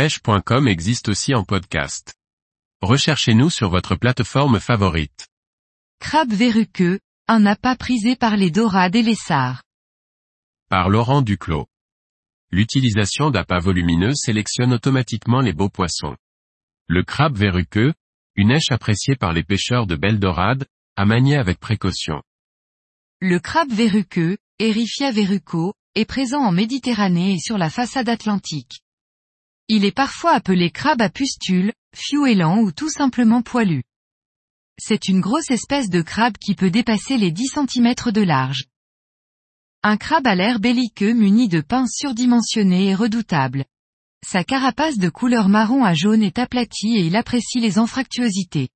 pêche.com existe aussi en podcast. Recherchez-nous sur votre plateforme favorite. Crabe verruqueux, un appât prisé par les dorades et les sards. Par Laurent Duclos. L'utilisation d'appâts volumineux sélectionne automatiquement les beaux poissons. Le crabe verruqueux, une èche appréciée par les pêcheurs de belles dorades, à manier avec précaution. Le crabe verruqueux, Erifia verruco, est présent en Méditerranée et sur la façade atlantique. Il est parfois appelé crabe à pustules, fiouélant ou tout simplement poilu. C'est une grosse espèce de crabe qui peut dépasser les 10 cm de large. Un crabe à l'air belliqueux muni de pinces surdimensionnées et redoutable. Sa carapace de couleur marron à jaune est aplatie et il apprécie les anfractuosités.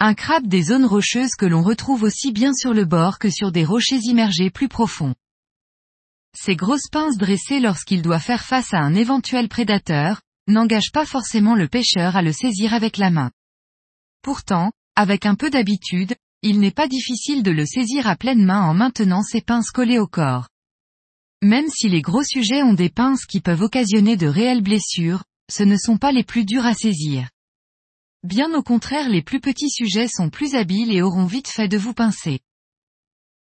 Un crabe des zones rocheuses que l'on retrouve aussi bien sur le bord que sur des rochers immergés plus profonds. Ces grosses pinces dressées lorsqu'il doit faire face à un éventuel prédateur, n'engagent pas forcément le pêcheur à le saisir avec la main. Pourtant, avec un peu d'habitude, il n'est pas difficile de le saisir à pleine main en maintenant ses pinces collées au corps. Même si les gros sujets ont des pinces qui peuvent occasionner de réelles blessures, ce ne sont pas les plus durs à saisir. Bien au contraire les plus petits sujets sont plus habiles et auront vite fait de vous pincer.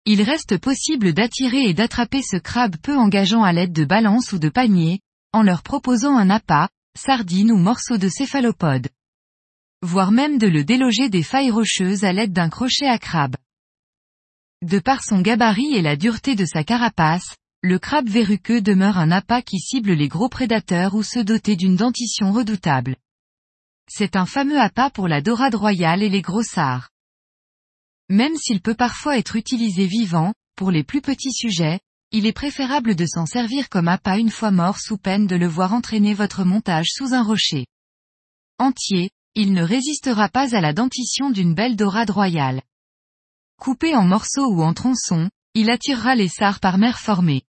Il reste possible d'attirer et d'attraper ce crabe peu engageant à l'aide de balances ou de paniers, en leur proposant un appât, sardine ou morceau de céphalopode. Voire même de le déloger des failles rocheuses à l'aide d'un crochet à crabe. De par son gabarit et la dureté de sa carapace, le crabe verruqueux demeure un appât qui cible les gros prédateurs ou ceux dotés d'une dentition redoutable. C'est un fameux appât pour la dorade royale et les grossards. Même s'il peut parfois être utilisé vivant, pour les plus petits sujets, il est préférable de s'en servir comme appât une fois mort sous peine de le voir entraîner votre montage sous un rocher. Entier, il ne résistera pas à la dentition d'une belle dorade royale. Coupé en morceaux ou en tronçons, il attirera les sards par mer formée.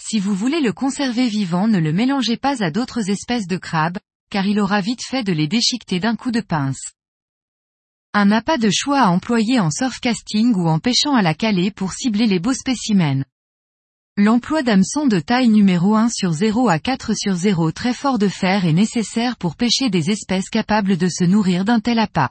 Si vous voulez le conserver vivant ne le mélangez pas à d'autres espèces de crabes, car il aura vite fait de les déchiqueter d'un coup de pince. Un appât de choix à employer en surfcasting ou en pêchant à la calée pour cibler les beaux spécimens. L'emploi d'hameçons de taille numéro 1 sur 0 à 4 sur 0 très fort de fer est nécessaire pour pêcher des espèces capables de se nourrir d'un tel appât.